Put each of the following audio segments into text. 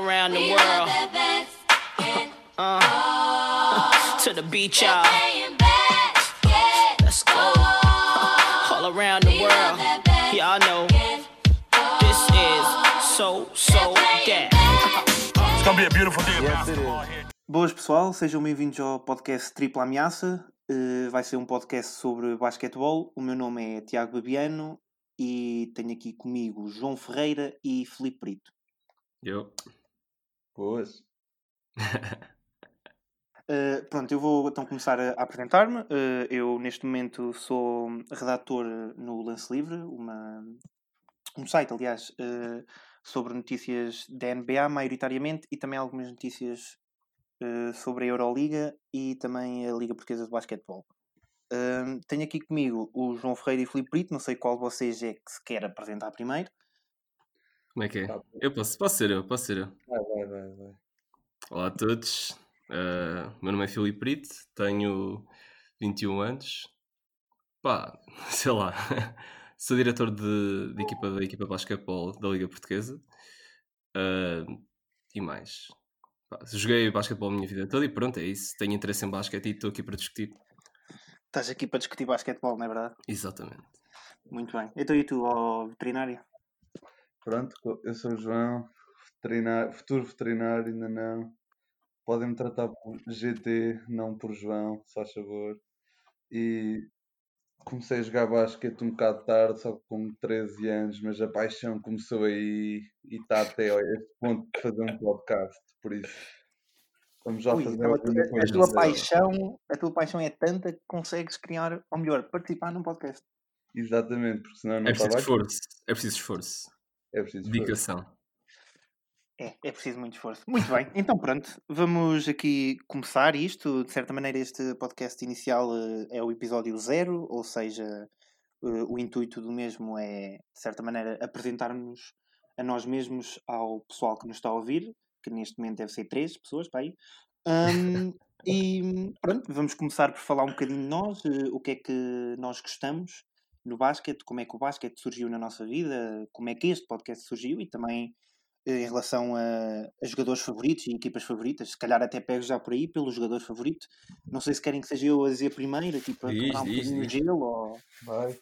around the world. Uh, to the beach, y'all. Let's go. All around the world. Y'all know this is so, so that. It's gonna be a beautiful day Yes, it is. Boas pessoal, sejam bem-vindos ao podcast Tripla Ameaça. Eh, vai ser um podcast sobre basquetebol. O meu nome é Tiago Babiano e tenho aqui comigo João Ferreira e Filipe Brito. Eu. Boas. Eh, pronto, eu vou então começar a, a apresentar-me. Eh, eu, neste momento, sou redator no Lance Livre, uma, um site, aliás, eh, sobre notícias da NBA, maioritariamente, e também algumas notícias sobre a Euroliga e também a Liga Portuguesa de Basquetebol. Tenho aqui comigo o João Ferreira e o Filipe Brito, não sei qual de vocês é que se quer apresentar primeiro. Como é que é? Tá. Eu posso, posso ser eu, posso ser eu. Vai, vai, vai, vai. Olá a todos. Uh, meu nome é Filipe Brito, tenho 21 anos. Pá, sei lá. Sou diretor de, de equipa da equipa de basquetebol da Liga Portuguesa. Uh, e mais. Pá, joguei basquetebol a minha vida toda e pronto, é isso. Tenho interesse em basquete e estou aqui para discutir. Estás aqui para discutir basquetebol, não é verdade? Exatamente. Muito bem. Então e tu, ó veterinário? Pronto, eu sou o João, veterinário, futuro veterinário, ainda não. Podem-me tratar por GT, não por João, se faz favor. E comecei a jogar basquete um bocado tarde, só com 13 anos, mas a paixão começou aí e está até a este ponto de fazer um podcast, por isso. Vamos já Ui, fazer então a, tua- a coisa. tua paixão, a tua paixão é tanta que consegues criar, ou melhor, participar num podcast. Exatamente, porque senão não É preciso esforço. É preciso esforço. É preciso esforço. Dedicação. É, é preciso muito esforço. Muito bem, então pronto, vamos aqui começar isto. De certa maneira, este podcast inicial eh, é o episódio zero, ou seja, eh, o intuito do mesmo é, de certa maneira, apresentar-nos a nós mesmos ao pessoal que nos está a ouvir, que neste momento deve ser três pessoas, para aí. Ahm, e pronto, vamos começar por falar um bocadinho de nós, eh, o que é que nós gostamos no basquete, como é que o basquete surgiu na nossa vida, como é que este podcast surgiu e também eh, em relação a, a jogadores favoritos e equipas favoritas, se calhar até pego já por aí pelo jogador favorito. Não sei se querem que seja eu a dizer primeiro, aqui para Diz, quebrar um bocadinho de gelo ou Vai.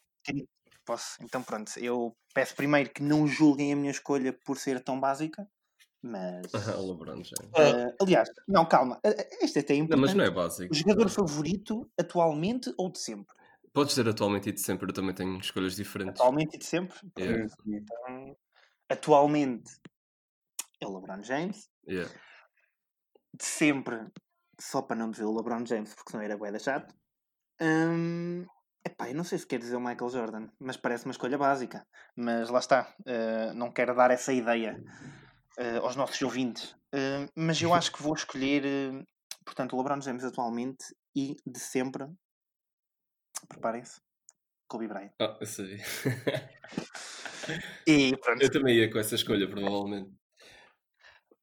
posso. Então pronto, eu peço primeiro que não julguem a minha escolha por ser tão básica, mas o LeBron James. eh, aliás, não, calma, eh, este até é Não, importante. mas não é básico. O jogador favorito atualmente ou de sempre? Podes dizer atualmente e de sempre, eu também tenho escolhas diferentes. Atualmente e de sempre? Yeah. Então, atualmente é o LeBron James. Yeah. de sempre, só para não dizer o LeBron James, porque senão era bué da chato. Hum, epá, eu não sei se quer dizer o Michael Jordan, mas parece uma escolha básica. Mas lá está, eh, não quero dar essa ideia eh, aos nossos ouvintes. Eh, mas eu acho que vou escolher, eh, portanto, o LeBron James atualmente e de sempre. Preparem-se. Kobe Bryant. Ah, eu sei. E pronto, eu também ia com essa escolha, provavelmente.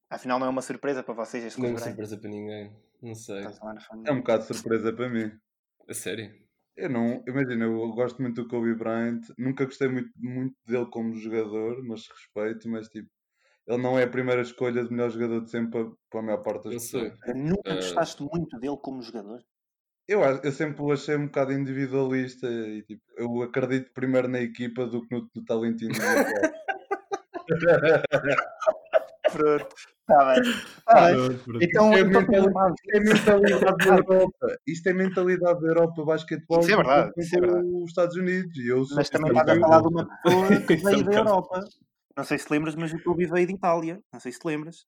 afinal não é uma surpresa para vocês este Não é uma surpresa para ninguém. Não sei. Na família. É um bocado de surpresa para mim. A sério? Eu não, imagina, eu gosto muito do Kobe Bryant, nunca gostei muito, muito dele como jogador, mas respeito, mas tipo, ele não é a primeira escolha de melhor jogador de sempre para, para a maior parte das Eu sei. pessoas. Nunca Eh, gostaste muito dele como jogador? Eu, eu sempre o achei um bocado individualista e tipo, eu acredito primeiro na equipa do que no, no talento individual. Pronto. Está bem. Tá bem. Então, Isto é então mental- tudo bem. Isto é mentalidade da Europa. Isto é mentalidade da Europa, basquetebol. Isso é verdade, isso é verdade. Os Estados Unidos. E eu sou Mas também estás a falar de uma pessoa que é veio da Europa. Não sei se te lembras, mas o Kobe veio de Itália. Não sei se te lembras.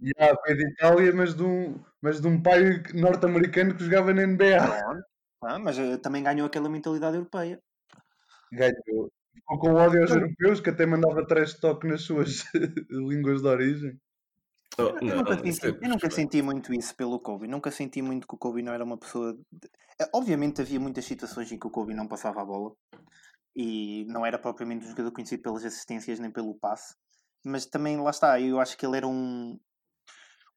Yeah, foi de Itália, mas de um, mas de um pai norte-americano que jogava na NBA. Ah, mas eh, também ganhou aquela mentalidade europeia. Ganhou. Ficou com ódio aos europeus, que até mandava trash talk nas suas línguas de origem. Oh, Eu não, nunca, isso senti, é eu nunca senti muito isso pelo Kobe. Nunca senti muito que o Kobe não era uma pessoa. de- Eh, Obviamente havia muitas situações em que o Kobe não passava a bola e não era propriamente um jogador conhecido pelas assistências nem pelo passe, mas também lá está. Eu acho que ele era um,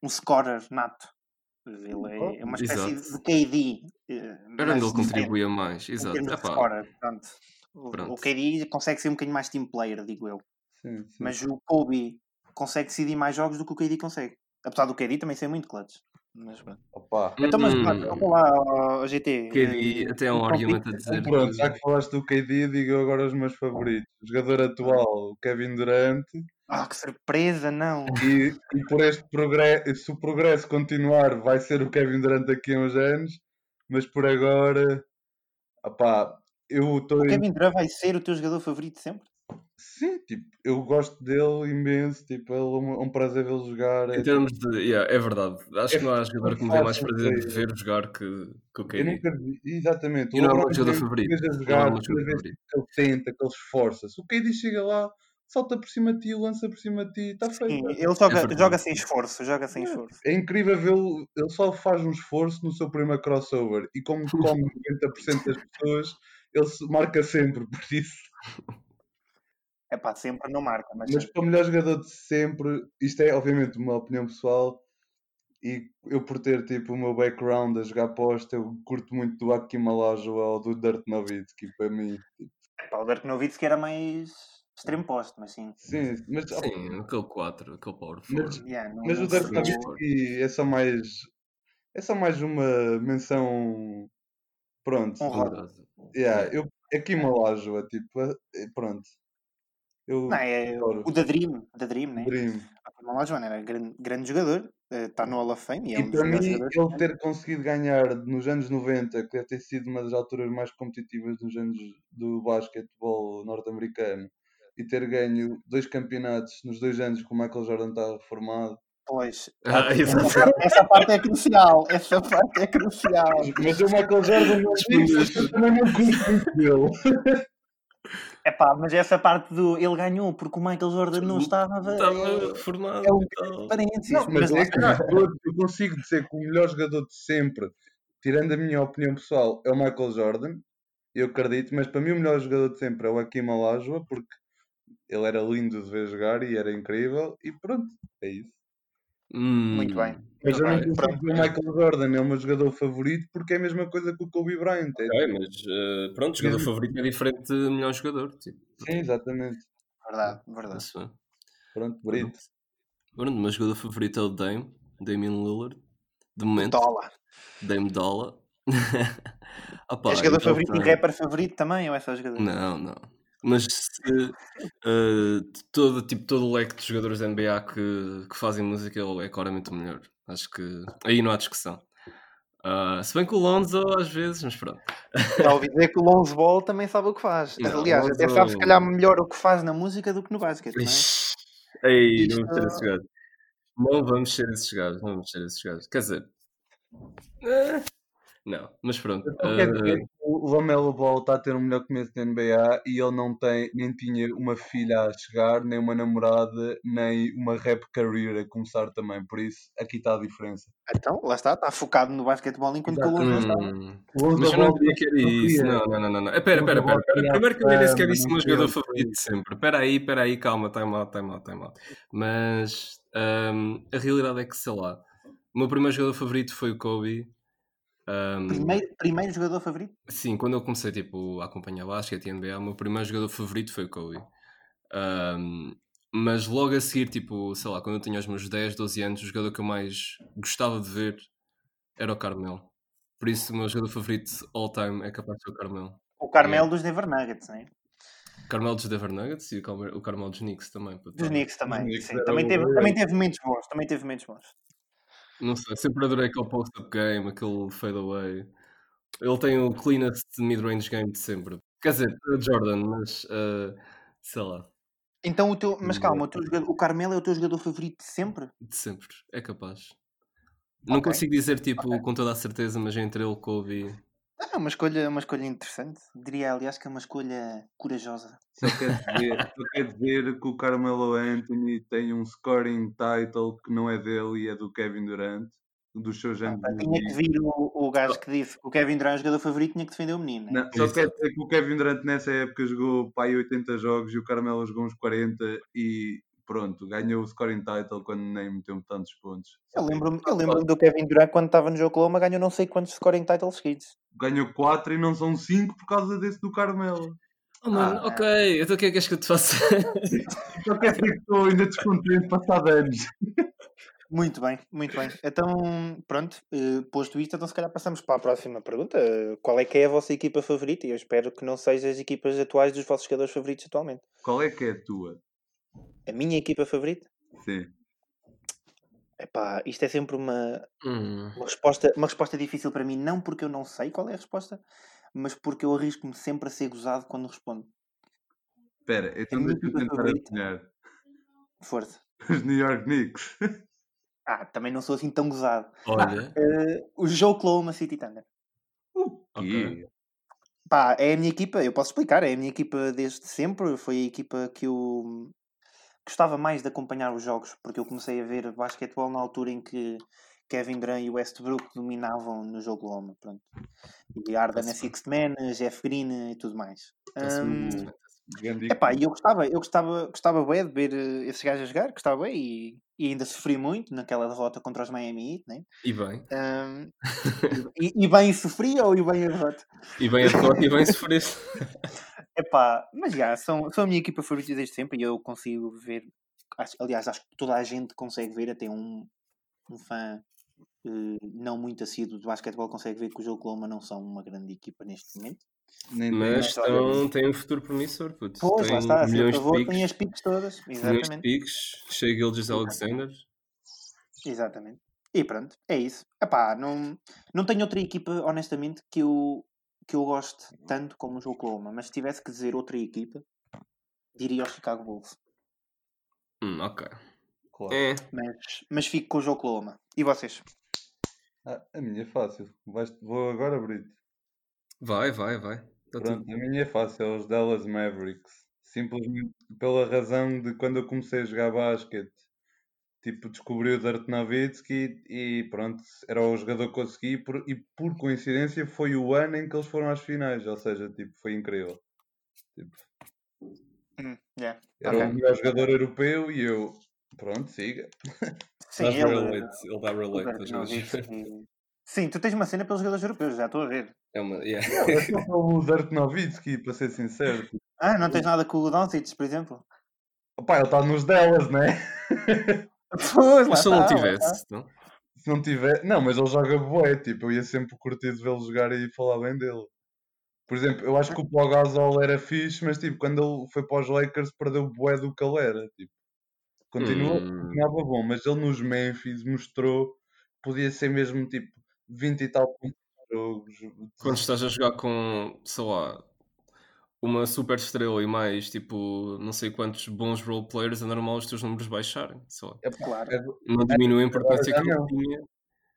um scorer nato. Ele é, é uma espécie Exato. de KD. Era mas onde ele contribuía mais. em Exato. scorer, pronto. O, Pronto. o KD consegue ser um bocadinho mais team player, digo eu. Sim, sim. Mas o Kobe consegue decidir mais jogos do que o KD consegue. Apesar do KD também ser muito clutch. Mas pronto. Opa. Então, mas Hum. vamos lá ao GT. KD, eh, até há um um argumento a dizer Pronto, já que falaste do KD, digo agora os meus favoritos. O jogador atual, o Kevin Durant, Ah, que surpresa, não. e, e por este progresso, se o progresso continuar, vai ser o Kevin Durant daqui a uns anos, mas por agora, opá, eu estou O em Kevin Durant vai ser o teu jogador favorito sempre? Sim, tipo, eu gosto dele imenso, tipo, é um, é um prazer vê-lo jogar. é em termos de. Yeah, é verdade. Acho É que não há jogador que me dê mais prazer de ver jogar que, que o Eu KD. nunca vi, exatamente. E não é o jogador favorito. a Não é o jogar, jogador favorito. que ele tenta, que ele esforça-se. O KD chega lá, salta por cima de ti, lança por cima de ti, está Sim, feito. ele joga, verdade. joga sem esforço, joga sem esforço. É incrível vê-lo, ele só faz um esforço no seu primeiro crossover e como come 90% das pessoas, ele se marca sempre, por isso. É pá, sempre não marca, mas, Mas para o melhor jogador de sempre, isto é obviamente uma opinião pessoal e eu por ter tipo o meu background a jogar posta, eu curto muito do Hakim Olajuwon ou do Dirk Nowitzki, para mim. pá, o Dirk Nowitzki era mais extremo posto, mas sim. Sim, mas, Sim, aquele 4, aquele power Mas- forward. Yeah, não- mas o não Dirk se- Dirk Nowitzki é só mais é só mais uma menção pronto. Honrosa. Yeah, eu Hakim Olajuwon, tipo, é- pronto. Eu Não, é adoro. o da Dream, da Dream, né? Dream. O Olajuwon era grande, grande jogador, está no Hall of Fame e é E um dos para mim, ele ter conseguido ganhar nos anos 90, que deve ter sido uma das alturas mais competitivas dos anos do basquetebol norte-americano, e ter ganho dois campeonatos nos dois anos que o Michael Jordan está reformado. Pois, Ah, essa, parte, essa parte é crucial, essa parte é crucial. Mas o Michael Jordan também não curto muito dele. É pá, mas essa parte do ele ganhou porque o Michael Jordan não estava. Estava reformado. é um e tal. parênteses. Não, mas lá é que eu, consigo dizer que o melhor jogador de sempre, tirando a minha opinião pessoal, é o Michael Jordan. Eu acredito, mas para mim o melhor jogador de sempre é o Hakim Olajuwon, porque ele era lindo de ver jogar e era incrível. E pronto, é isso. Muito bem. Mas eu não consigo o Michael Jordan é o meu jogador favorito porque é a mesma coisa que o Kobe Bryant. É, Ok, mas eh, pronto, jogador favorito é diferente de melhor jogador. Tipo, Sim, exatamente. Verdade, verdade. isso é. Pronto, Brito. Pronto, o meu jogador favorito é o Dame, Damian Lillard. De momento, Dólar. Dame Dollar. Opa, É jogador eu favorito e rapper favorito também, ou é só jogador? Não, não. Mas se, de todo, tipo, todo o leque de jogadores da NBA que, que fazem música ele é claramente o melhor. Acho que aí não há discussão. Ah, se bem que o Lonzo às vezes, mas pronto. Já ouvi dizer que o Lonzo Ball também sabe o que faz. Não, Aliás, Lonzo- até sabe se calhar melhor o que faz na música do que no basquete, não é? Ei, Isto- não vamos ser esses gajos. Não vamos ser esses gajos, não vamos ser esses gajos. Quer dizer, eh, não, mas pronto. Então quer dizer eh, que o Lamelo Ball está a ter um melhor começo da NBA e ele não tem, nem tinha uma filha a chegar, nem uma namorada, nem uma rap career a começar também. Por isso, aqui está a diferença. Então, lá está, está focado no basquetebol enquanto que o Lonzo está. hum, O mas eu não diria que era isso. queria. Não, não, não, não. não. Espera, Lonzo espera, espera. queria Primeiro que eu nem sequer fama, disse o não meu queria jogador o favorito de sempre. Espera aí, espera aí, calma, time out, time out, time out. Mas hum, a realidade é que, sei lá, o meu primeiro jogador favorito foi o Kobe. Hum, Primeiro, primeiro jogador favorito? Sim, quando eu comecei tipo, a acompanhar basquete e NBA, o meu primeiro jogador favorito foi o Kobe. Ahm, mas logo a seguir, tipo, sei lá, quando eu tinha os meus 10, 12 anos, o jogador que eu mais gostava de ver era o Carmelo. Por isso, o meu jogador favorito all time é capaz de ser o Carmelo. O Carmelo dos Denver Nuggets, não é? O Carmelo dos Denver Nuggets e o Carmelo, o Carmelo dos Knicks também. Dos Knicks também. Knicks sim. Também, o teve, também teve momentos bons. Também teve momentos bons. Não sei, sempre adorei aquele post-up game, aquele fadeaway. Ele tem o cleanest mid-range game de sempre. Quer dizer, Jordan, mas ah, sei lá. Então, o teu, mas calma, o, teu jogador- o Carmelo é o teu jogador favorito de sempre? De sempre, é capaz. Não Ok. consigo dizer tipo com toda a certeza, mas entre ele, Kobe. É uma escolha, uma escolha interessante. Diria, aliás, que é uma escolha corajosa. Só quer dizer, só quer dizer que o Carmelo Anthony tem um scoring title que não é dele e é do Kevin Durant, dos seus anos. De Tinha que vir o, o gajo que disse que o Kevin Durant é o jogador favorito, tinha que defender o menino. né? Não, só Isso. quer dizer que o Kevin Durant nessa época jogou aí 80 jogos e o Carmelo jogou uns 40 e pronto, ganhou o scoring title quando nem meteu tantos pontos. Eu lembro-me eu lembro do Kevin Durant quando estava no Oklahoma, ganhou não sei quantos scoring titles seguidos. Ganhou 4 e não são 5 por causa desse do Carmelo. Oh, mano, Ah. ok, então o que é que queres que eu te faça? Só quer dizer que estou ainda descontente passado anos. Muito bem, muito bem. Então, pronto, eh, posto isto, então se calhar passamos para a próxima pergunta. Qual é que é a vossa equipa favorita? E eu espero que não seja as equipas atuais dos vossos jogadores favoritos atualmente. Qual é que é a tua? A minha equipa favorita? Sim. Epá, isto é sempre uma, Hum, uma, resposta, uma resposta difícil para mim, não porque eu não sei qual é a resposta, mas porque eu arrisco-me sempre a ser gozado quando respondo. Espera, então minha deixa eu equipa tentar adivinhar. Força. Os New York Knicks. Ah, também não sou assim tão gozado. olha, Eh, o Joe Oklahoma City Thunder. O quê? Pá, é a minha equipa, eu posso explicar, é a minha equipa desde sempre, foi a equipa que eu gostava mais de acompanhar os jogos, porque eu comecei a ver basquetebol na altura em que Kevin Durant e Westbrook dominavam no jogo Loma, pronto. E Arda na bem. Sixth Man, Jeff Green e tudo mais. Grande Epá, e eu gostava, eu gostava, gostava bem de ver eh, esses gajos a jogar, gostava bem e, e ainda sofri muito naquela derrota contra os Miami Heat, né? E bem. Hum, e, e bem sofria ou e bem a derrota? E bem a derrota e bem sofrer. Epá, mas já, são, são a minha equipa favorita desde sempre e eu consigo ver. acho- aliás, acho que toda a gente consegue ver, até um, um fã eh, não muito assíduo de basquetebol consegue ver que o jogo Coloma não são uma grande equipa neste momento. Nem Mas estão, têm um futuro promissor, puto. Pois, tem lá está, se milhões de favor, piques, tem as piques todas. milhões de Exatamente. piques, Shea Gilgis Alexander. Exatamente. E pronto, é isso. Epá, não, não tenho outra equipa, honestamente, que eu, que eu goste tanto como o Oklahoma, mas se tivesse que dizer outra equipa, diria os Chicago Bulls. Hum, ok. Claro. É, Mas, mas fico com o Oklahoma. E vocês? Ah, a minha é fácil. Vais- Vou agora abrir. vai, vai, vai. Tá tudo. Pronto, a minha é fácil. É os Dallas Mavericks. Simplesmente pela razão de quando eu comecei a jogar basquete. Tipo, descobri o Dirk Nowitzki e pronto, era o jogador que eu segui e por, e por coincidência foi o ano em que eles foram às finais, ou seja, tipo, foi incrível. Tipo, Hum, yeah. era Ok. o melhor jogador europeu e eu, pronto, siga. Sim, ele, relate, ele dá relate jogadores. Sim, tu tens uma cena pelos jogadores europeus, já estou a ver. É uma. Yeah. Eu sou o Dirk Nowitzki, para ser sincero. Ah, não tens nada com o Doncic, por exemplo? opá, ele está nos Dallas, né? Pois, Mas se ele não tivesse, não? Se não tiver. Não, mas ele joga bué, tipo, eu ia sempre curtir de vê-lo jogar e falar bem dele. Por exemplo, eu acho que o Paul Gasol era fixe, mas tipo, quando ele foi para os Lakers perdeu bué do que ele era. Tipo, continua, Hum. continuava bom, mas ele nos Memphis mostrou que podia ser mesmo tipo 20 e tal pontos por jogo. Quando estás a jogar com, sei lá, uma super estrela e mais, tipo, não sei quantos bons role players, é normal os teus números baixarem. Sei lá. Epá, Claro. é- Não diminui a importância já que ele não. tinha.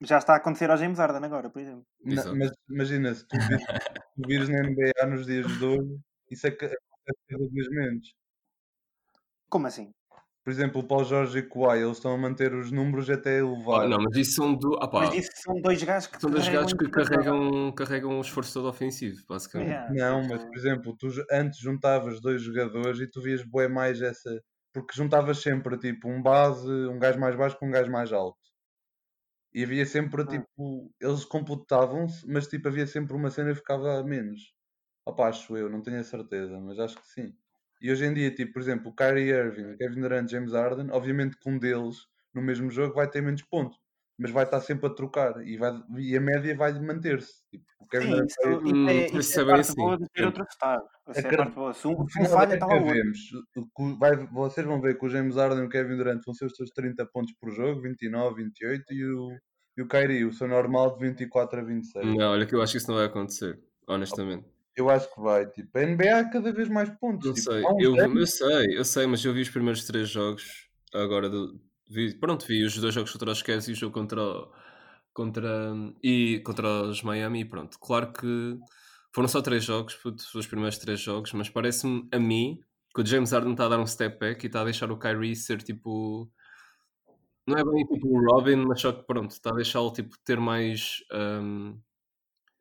Já está a acontecer ao James Harden agora, por exemplo. Exato. mas imagina, se tu vires, se tu vires na NBA nos dias de hoje, isso é que acontece cada vez menos. Como assim? Por exemplo, o Paulo Jorge e o Kawhi, eles estão a manter os números até Ah, elevar. não, mas isso são do. Ah, pá, Mas isso são dois gajos que são dois carregam gajos que carregam, carregam o esforço todo ofensivo, basicamente. Yeah, Não, mas por exemplo, tu antes juntavas dois jogadores e tu vias bué mais essa. Porque juntavas sempre tipo um base, um gajo mais baixo com um gajo mais alto. E havia sempre Hum. tipo. Eles completavam-se, mas tipo havia sempre uma cena que ficava a menos. Opa, acho eu, não tenho a certeza, mas acho que sim. E hoje em dia, tipo, por exemplo, o Kyrie Irving, o Kevin Durant, James Harden, obviamente que um deles no mesmo jogo vai ter menos pontos, mas vai estar sempre a trocar e, vai, e a média vai manter-se. Tipo, o Kevin Sim, Durant isso, vai- isso é, isso isso é é a parte assim. boa de ter É. outro estado. Essa é a parte boa. Se um, um falha, é está lá outro. vai- vocês vão ver que o James Harden e o Kevin Durant vão ser os seus 30 pontos por jogo, 29, 28, e o, e o Kyrie, o seu normal de 24 a 26. Não, olha que eu acho que isso não vai acontecer, honestamente. Eu acho que vai. Tipo, a NBA há cada vez mais pontos. Não Tipo, sei, uns eu, eu sei, eu sei, mas eu vi os primeiros três jogos agora do, vi, pronto, vi os dois jogos contra os Cavs e o jogo contra contra e contra os Miami e pronto. Claro que foram só três jogos, puto, os primeiros três jogos, mas parece-me a mim que o James Harden está a dar um step back e está a deixar o Kyrie ser tipo não é bem tipo o Robin, mas só que pronto, está a deixá-lo tipo ter mais hum, bola.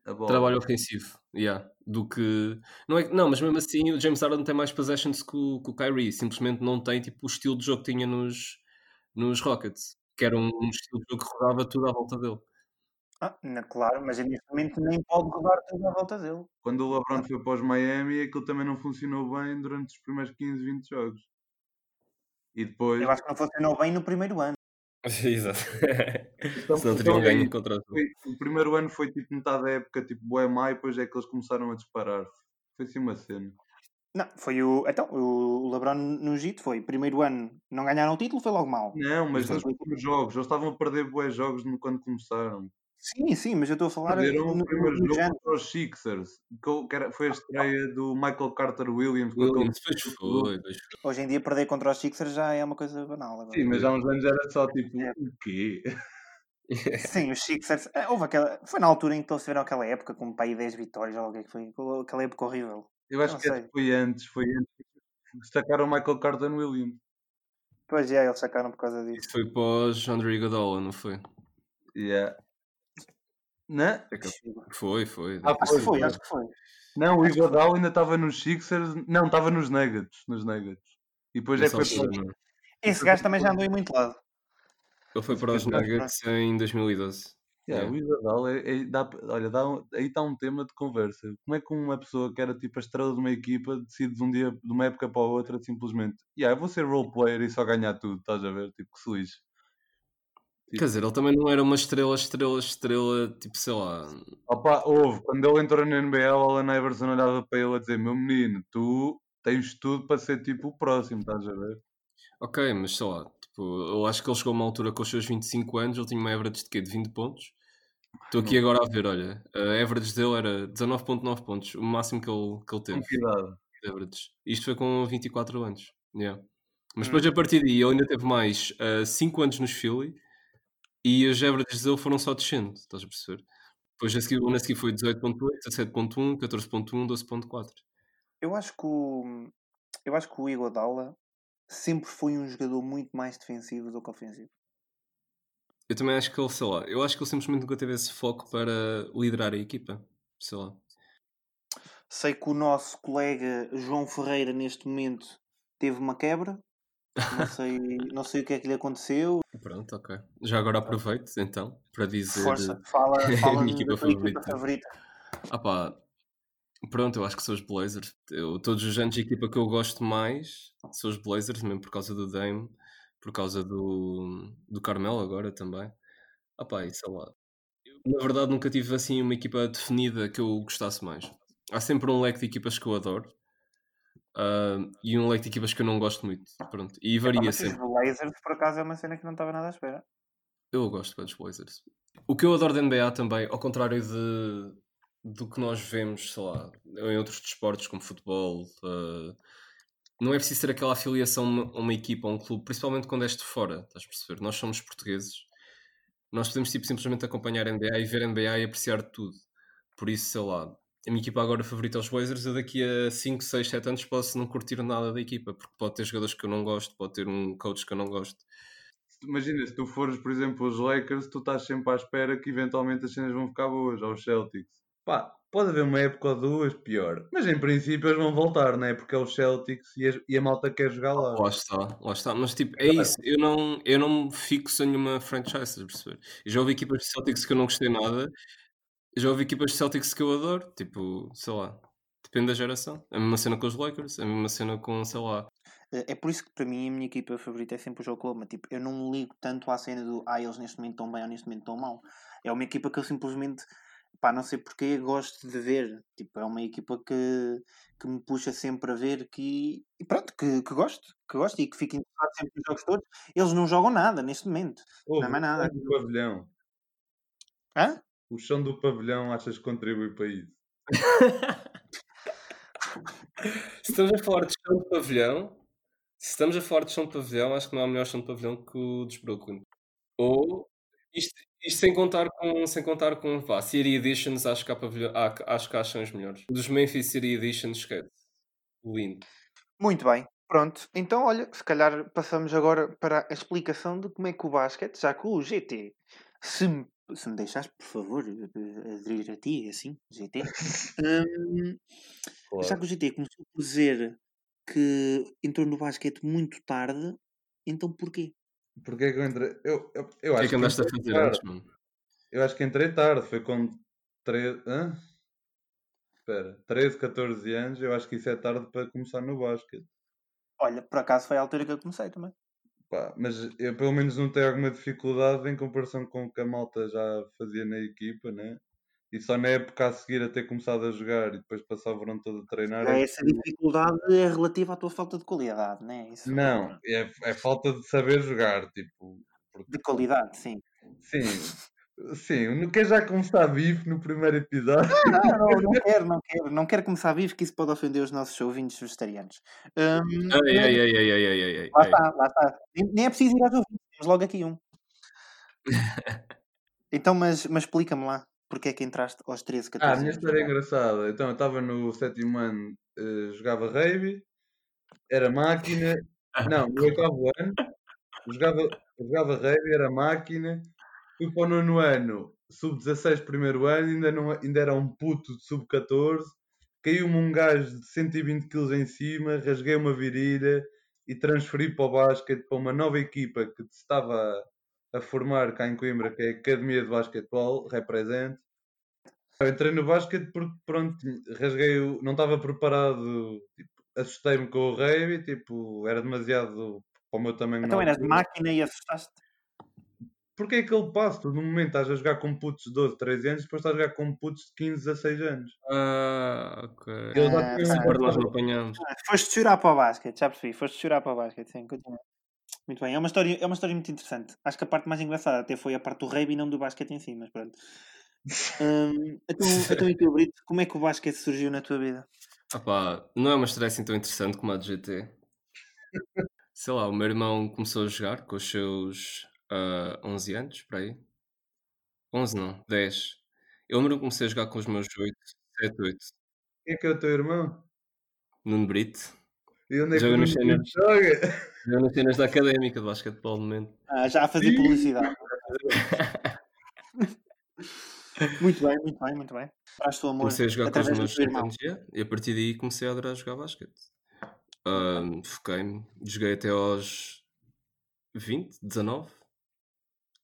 Trabalho ofensivo, yeah, do que não é não, mas mesmo assim o James Harden tem mais possessions que o, que o Kyrie, simplesmente não tem tipo o estilo de jogo que tinha nos, nos Rockets, que era um, um estilo de jogo que rodava tudo à volta dele. Ah, claro, mas neste momento nem pode rodar tudo à volta dele. Quando o LeBron foi para os Miami, aquilo também não funcionou bem durante os primeiros 15, 20 jogos. E depois. Eu acho que não funcionou bem no primeiro ano. Exato. Então, Se não então teriam ganho isso. o. Foi- o primeiro ano foi tipo metade da época, tipo Boemá, e depois é que eles começaram a disparar. Foi assim uma cena. Não, foi o. Então, o LeBron no Egito foi. Primeiro ano não ganharam o título, foi logo mal. Não, mas nos jogos, eles estavam a perder bué jogos no- quando começaram. Sim, sim, mas eu estou a falar. Perderam no- o primeiro jogo contra os Sixers, que era- foi a estreia do Michael Carter Williams. Williams, foi, pois foi. Hoje em dia perder contra os Sixers já é uma coisa banal. Agora. Sim, mas há uns anos era só tipo, É. o quê? Sim, os Sixers. eh, Houve aquela, foi na altura em que eles tiveram aquela época com um pai 10 vitórias, ou o que é foi? Aquela época horrível. Eu acho que esse foi antes, foi antes. Destacaram o Michael Carter Williams. Pois é, eles sacaram por causa disso. Isso foi pós Andre Iguodala, não foi? Yeah. Não? É Foi, foi. Ah, Acho que foi, acho que foi. Não, o Iguodala ainda estava nos Sixers. Não, estava nos Nuggets. Nos Nuggets. E depois é que foi não. Esse gajo também já andou em muito lado. Ele foi para os Nuggets em 2012. Yeah, Yeah. O Iguodala, é, é- dá, olha, dá aí está um tema de conversa. Como é que uma pessoa que era tipo a estrela de uma equipa decide de um dia, de uma época para a outra, simplesmente, yeah, eu vou ser role player e só ganhar tudo, estás a ver? Tipo, que se lixe. Quer dizer, ele também não era uma estrela, estrela, estrela, tipo, sei lá. Opa, houve, quando ele entrou na NBA, o Allen Iverson olhava para ele a dizer: Meu menino, tu tens tudo para ser tipo o próximo, estás a ver? Ok, mas sei lá, tipo, eu acho que ele chegou a uma altura com os seus 25 anos, ele tinha uma average de quê? De 20 pontos. Estou aqui agora a ver, olha, a average dele era 19.9 pontos, o máximo que ele, que ele teve. Com que idade? de average. Isto foi com 24 anos. Yeah. Mas Hum. depois, a partir daí, ele ainda teve mais 5 anos nos Philly e as averages dele foram só descendo, estás a perceber? Depois a seguir, o ano a seguir foi 18.8, 17.1, 14.1, 12.4. Eu acho que o. Eu acho que o Iguodala sempre foi um jogador muito mais defensivo do que ofensivo. Eu também acho que ele, sei lá, eu acho que ele simplesmente nunca teve esse foco para liderar a equipa. Sei lá. Sei que o nosso colega João Ferreira, neste momento, teve uma quebra. Não sei, não sei o que é que lhe aconteceu. Pronto, ok. Já agora aproveito então para dizer. Força, fala, fala minha equipa favorita. favorita. Ah pá, pronto, eu acho que são os Blazers. Eu, todos os anos a equipa que eu gosto mais são os Blazers, mesmo por causa do Dame, por causa do, do Carmelo agora também. Ah pá, e sei lá. Na verdade nunca tive assim uma equipa definida que eu gostasse mais. Há sempre um leque de equipas que eu adoro. Ah, e um leque de equipas que eu não gosto muito. Pronto. E varia mas sempre. os Blazers, por acaso, é uma cena que não estava nada à espera. Eu gosto bem dos Blazers. O que eu adoro da NBA também, ao contrário de, do que nós vemos, sei lá, em outros desportos como futebol, eh, não é preciso ter aquela afiliação a uma, a uma equipa, a um clube, principalmente quando és de fora, estás a perceber? Nós somos portugueses, nós podemos tipo, simplesmente acompanhar a NBA e ver a NBA e apreciar tudo. Por isso, sei lá, a minha equipa agora favorita é os Blazers, eu daqui a 5, 6, 7 anos posso não curtir nada da equipa, porque pode ter jogadores que eu não gosto, pode ter um coach que eu não gosto. Imagina, se tu fores, por exemplo, os Lakers, tu estás sempre à espera que eventualmente as cenas vão ficar boas, aos Celtics. Pá, pode haver uma época ou duas pior, mas em princípio eles vão voltar, não é? Porque é os Celtics e a, e a malta quer jogar lá. Lá está, lá está. Mas tipo, é isso. Eu não, eu não me fixo em nenhuma franchise, perceber? Eu já ouvi equipas de Celtics que eu não gostei nada. Já ouvi equipas de Celtics que eu adoro. Tipo, sei lá. Depende da geração. A mesma cena com os Lakers, a mesma cena com, sei lá. É é por isso que para mim a minha equipa favorita é sempre o Oklahoma. Tipo, eu não ligo tanto à cena do ah, eles neste momento estão bem ou neste momento estão mal. É uma equipa que eu simplesmente, pá, não sei porque, gosto de ver. Tipo, é uma equipa que, que me puxa sempre a ver que, e pronto, que, que gosto, que gosto e que fico interessado sempre nos jogos todos. Eles não jogam nada neste momento. Ouve, não é mais nada. chão do pavilhão. Hã? O chão do pavilhão achas que contribui para isso? Se estamos a falar de chão de pavilhão, se estamos a falar de chão de pavilhão, acho que não há melhor chão de pavilhão que o dos Brooklyn. Ou, isto, isto sem contar com, sem contar com pá, City Editions, acho que há, pavilhão, há, acho que há chãos melhores. Dos Memphis City Editions, esquece. Lindo. Muito bem. Pronto, então olha, se calhar passamos agora para a explicação de como é que o basquete, já que o GT, se me, se me deixares, por favor, eh, aderir a ti, assim, GT, hum, já que o GT começou por dizer que entrou no basquete muito tarde, então porquê? Porquê é que eu entrei? Eu, eu, eu O que acho é que andaste a fazer tarde. antes, mano? Eu acho que entrei tarde, foi com 13. Hã? Espera, 13, 14 anos, eu acho que isso é tarde para começar no basquete. Olha, por acaso foi a altura que eu comecei também. Pá, mas eu pelo menos não tenho alguma dificuldade em comparação com o que a malta já fazia na equipa, né? E só na época a seguir a ter começado a jogar e depois passar o verão todo a treinar. é Essa dificuldade é relativa à tua falta de qualidade, né? Isso Não, é, é falta de saber jogar, tipo. porque- De qualidade, sim. Sim, sim, quem já começar bife no primeiro episódio. Não, não, não quero, não quero. Não quero começar vivo, que isso pode ofender os nossos ouvintes vegetarianos. Hum, Ai, ai, ai, ai, ai, ai, ai, Lá está, lá está. Nem, é preciso ir aos ouvintes, temos logo aqui um. Então, mas, mas explica-me lá, porque é que entraste aos 13, 14 Ah, a minha anos? história é engraçada. Então, eu estava no sétimo ano, eh, jogava rugby, era máquina. Não, no oitavo ano, jogava, jogava rugby, era máquina. Fui para o nono ano, sub-16 primeiro ano, ainda, não, ainda era um puto de sub-14. Caiu-me um gajo de 120 kg em cima, rasguei uma virilha e transferi para o basquete para uma nova equipa que se estava a formar cá em Coimbra, que é a Academia de Basquetebol, represente. Eu entrei no basquete porque, pronto, rasguei, o- não estava preparado, tipo, assustei-me com o rugby, tipo, era demasiado para o meu tamanho. Então eras de máquina e assustaste? Porque é aquele passo, tu no momento estás a jogar com putos de 12, 13 anos, depois estás a jogar com putos de 15, 16 anos. Ah, ok. Já tinham sim. Agora nós não apanhamos. Ah, Foste chorar para o basquete, já percebi. Foste chorar para o basquete, sim, continua. Muito bem, é uma, história, é uma história muito interessante. Acho que a parte mais engraçada até foi a parte do rugby e não do basquete em si, mas pronto. Hum, então, então, e tu, Brito, como é que o basquete surgiu na tua vida? Ah pá, não é uma história assim tão interessante como a do GT. Sei lá, o meu irmão começou a jogar com os seus ah, 11 anos, por aí. 11 não, 10. Eu lembro que comecei a jogar com os meus 8, 7, 8. Quem é que é o teu irmão? Nuno Brito. E onde é que Joga o Nuno cenas. joga? Já nas cenas da académica de basquetebol no momento. Ah, já a fazer publicidade. Muito bem, muito bem, muito bem. Traz o amor Comecei a jogar com os meus teu 7 irmão. anos e a partir daí comecei a adorar jogar basquete. Ahm, Foquei-me, joguei até aos 20, 19.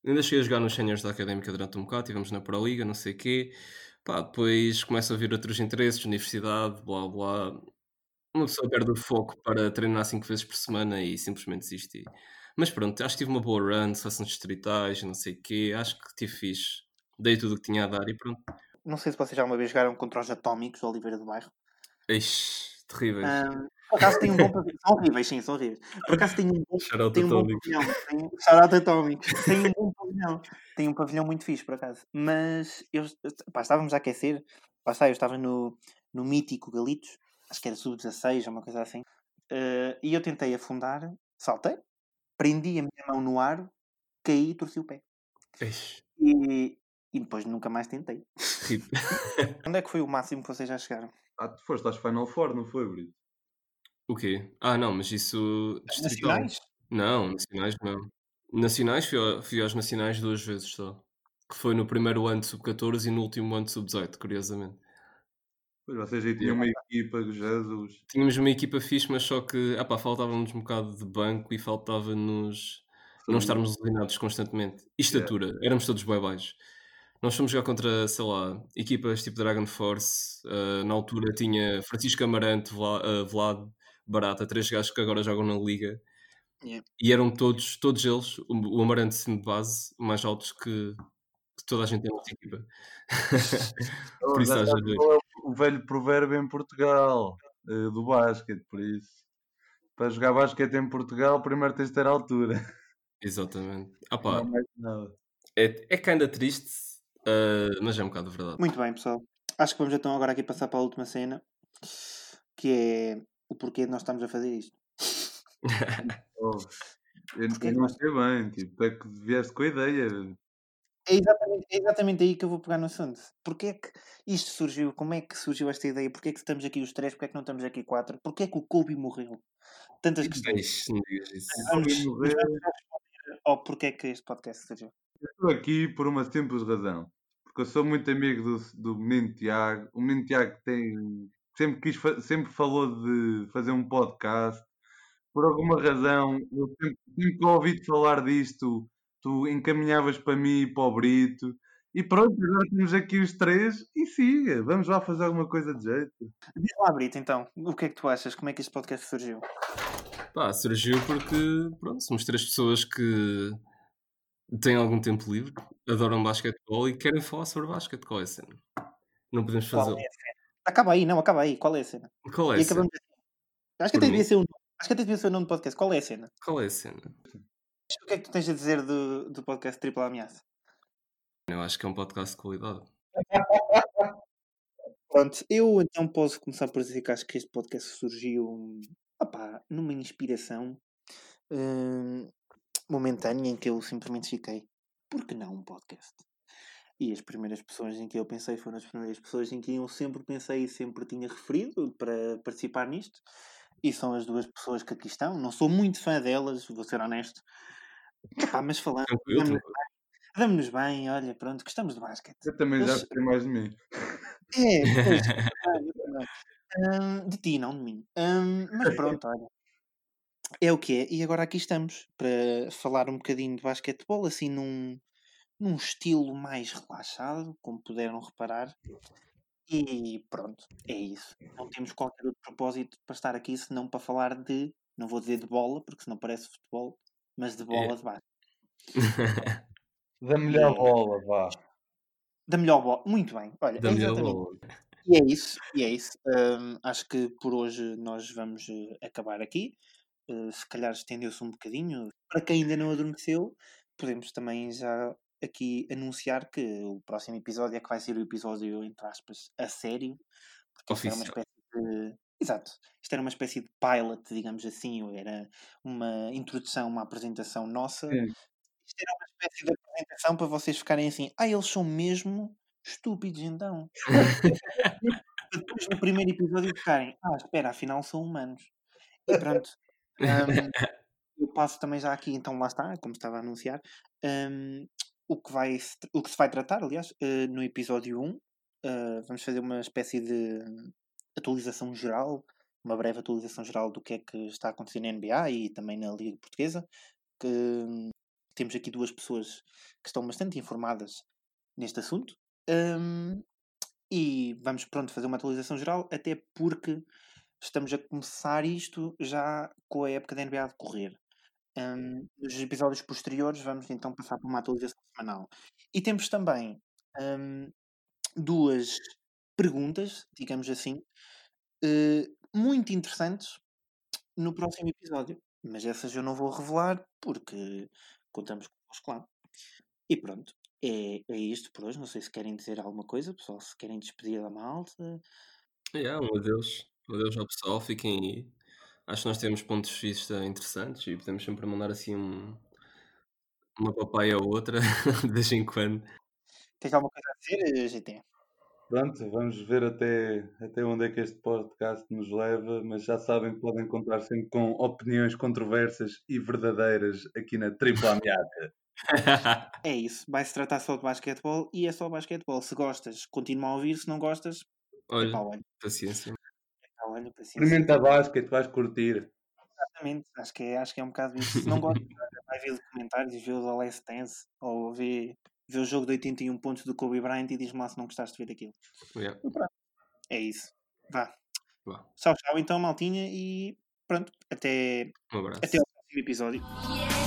Ainda cheguei a jogar nos séniores da académica durante um bocado, estivemos na Pro Liga, não sei o quê. Pá, depois começo a vir outros interesses, universidade, blá blá. Uma pessoa perde o foco para treinar 5 vezes por semana e simplesmente desisti. Mas pronto, acho que tive uma boa run, seleções distritais, não sei o quê. Acho que tive fixe. Dei tudo o que tinha a dar e pronto. Não sei se vocês já uma vez jogaram contra os Atómicos, Oliveira do Bairro. Ixi, terríveis. Ahm, por acaso tem um bom pavilhão. São horríveis, sim, são horríveis. Por acaso tem um bom, tem um bom pavilhão. Tem, shout. Tem um bom pavilhão. Tem um pavilhão muito fixe, por acaso. Mas eu, pá, estávamos a aquecer. Está, eu estava no, no mítico Galitos. Acho que era sub-16 ou uma coisa assim. Eh, e eu tentei afundar, saltei, prendi a minha mão no aro, caí e torci o pé. E, e depois nunca mais tentei. Onde é que foi o máximo que vocês já chegaram? Ah, tu foste às Final Four, não foi, Brito? O quê? Ah, não, mas isso distrital. Nacionais? Não, nacionais não. Nacionais, fui, ao- fui aos nacionais duas vezes só. Que foi no primeiro ano de sub-14 e no último ano de sub-18, curiosamente. Pois vocês aí tinham uma equipa, Jesus. Tínhamos uma equipa fixe, mas só que ah pá, faltava-nos um bocado de banco e faltava-nos não estarmos lesionados constantemente. E estatura, éramos todos bem baixos. Nós fomos jogar contra, sei lá, equipas tipo Dragon Force. ah, na altura tinha Francisco Amarante, Vla- ah, Vlad, Barata, três gajos que agora jogam na Liga. Yeah. E eram todos, todos eles, o, o Amarante sendo de base, mais altos que, que toda a gente tem nessa equipa. Por isso já é o velho provérbio em Portugal, eh, do basquete, por isso. Para jogar basquete em Portugal, primeiro tens de ter altura. Exatamente. Ah pá, Não é, é que ainda triste, ah, mas é um bocado verdade. Muito bem, pessoal. Acho que vamos então agora aqui passar para a última cena, que é o porquê de nós estamos a fazer isto. Oh, eu, não sei bem, tipo, é que vieste com a ideia. É exatamente, é exatamente aí que eu vou pegar no assunto. Porquê é que isto surgiu? Como é que surgiu esta ideia? Porquê é que estamos aqui os três? Porquê é que não estamos aqui quatro? Porquê é que o Kobe morreu? Tantas questões. Isso. Vamos, responder ao porquê é que este podcast surgiu. Eu estou aqui por uma simples razão. Porque eu sou muito amigo do, do menino Tiago. O menino Tiago tem, sempre, quis, sempre falou de fazer um podcast. Por alguma razão, eu sempre, sempre que ouvi-te falar disto, tu encaminhavas para mim e para o Brito. E pronto, agora temos aqui os três e siga. Vamos lá fazer alguma coisa de jeito. Diz lá, Brito, então, o que é que tu achas? Como é que este podcast surgiu? Pá, surgiu porque, pronto, somos três pessoas que têm algum tempo livre, adoram basquetebol e querem falar sobre basquete. Qual é a cena? Não podemos Qual fazer. é a cena? Acaba aí, não, acaba aí. Qual é a cena? Qual é E a cena? acabamos assim. Acho que Por até devia ser o nome. Acho que até devia ser o nome do podcast. Qual é a cena? Qual é a cena? O que é que tu tens a dizer do, do podcast Tripla Ameaça? Eu acho que é um podcast de qualidade. Pronto, eu então posso começar por dizer que acho que este podcast surgiu opá, numa inspiração hum, momentânea em que eu simplesmente fiquei, por que não um podcast? E as primeiras pessoas em que eu pensei foram as primeiras pessoas em que eu sempre pensei e sempre tinha referido para participar nisto. E são as duas pessoas que aqui estão. Não sou muito fã delas, vou ser honesto. Epá, mas falando, damos-nos bem, bem, olha, pronto, gostamos de basquete. Eu também já gostei mais de mim. É, pois. Hum, de ti, não de mim. Hum, mas pronto, olha. É o que é. E agora aqui estamos para falar um bocadinho de basquetebol, assim num, num estilo mais relaxado, como puderam reparar. E pronto, é isso. Não temos qualquer outro propósito para estar aqui senão para falar de, não vou dizer de bola, porque senão parece futebol, mas de bola de basquete. Da melhor É. bola, vá. Da melhor bola. Muito bem. Olha, da é melhor exatamente bola. E é isso, e é isso. Hum, acho que por hoje nós vamos eh, acabar aqui. Eh, se calhar estendeu-se um bocadinho. Para quem ainda não adormeceu, podemos também já aqui anunciar que o próximo episódio é que vai ser o episódio, entre aspas, a sério. Porque isto era uma espécie de. Exato. Isto era uma espécie de pilot, digamos assim, ou era uma introdução, uma apresentação nossa. Sim. Isto era uma espécie de apresentação para vocês ficarem assim, ah, eles são mesmo estúpidos então. Depois no primeiro episódio ficarem, ah, espera, afinal são humanos. E pronto. Hum, eu passo também já aqui, então lá está, como estava a anunciar, hum, o, que vai, se- o que se vai tratar, aliás, eh, no episódio 1, eh, vamos fazer uma espécie de atualização geral, uma breve atualização geral do que é que está acontecendo na NBA e também na Liga Portuguesa, que hum, temos aqui duas pessoas que estão bastante informadas neste assunto. Hum, e vamos pronto fazer uma atualização geral, até porque estamos a começar isto já com a época da NBA a decorrer. Hum, nos episódios posteriores vamos então passar por uma atualização semanal. E temos também hum, duas perguntas, digamos assim, eh, muito interessantes no próximo episódio. Mas essas eu não vou revelar porque contamos convosco lá. E pronto, é, é isto por hoje. Não sei se querem dizer alguma coisa, pessoal, se querem despedir da malta. Yeah, um adeus. Adeus ao pessoal. Fiquem aí. Acho que nós temos pontos de vista interessantes e podemos sempre mandar assim um- uma papaya ou outra de vez em quando. Tens alguma coisa a dizer, GT? Pronto, vamos ver até, até onde é que este podcast nos leva, mas já sabem que podem contar sempre com opiniões controversas e verdadeiras aqui na Tripla Ameaça. É isso. Vai-se tratar só de basquetebol e é só basquetebol. Se gostas, continua a ouvir. Se não gostas, olha, paciência. Epá, olha, paciência. Experimenta basquete, vais curtir. Exatamente, acho que, é, acho que é um bocado isso. Se não gosta, vai ver documentários, vê o The Last Dance ou vê, vê o jogo de 81 pontos do Kobe Bryant e diz-me lá se não gostaste de ver aquilo. Yeah, É isso. Vá. vá. Tchau, tchau então, maltinha, e pronto, até, Um até ao próximo episódio.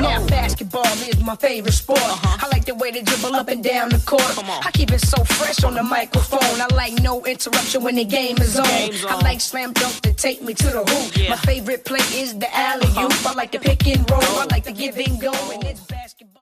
Now basketball is my favorite sport. I like the way they dribble up and down the court. I keep it so fresh on the microphone. I like no interruption when the game is on. I like slam dunk to take me to the hoop. My favorite play is the alley oop. I like the pick and roll. I like the give and go, and it's best.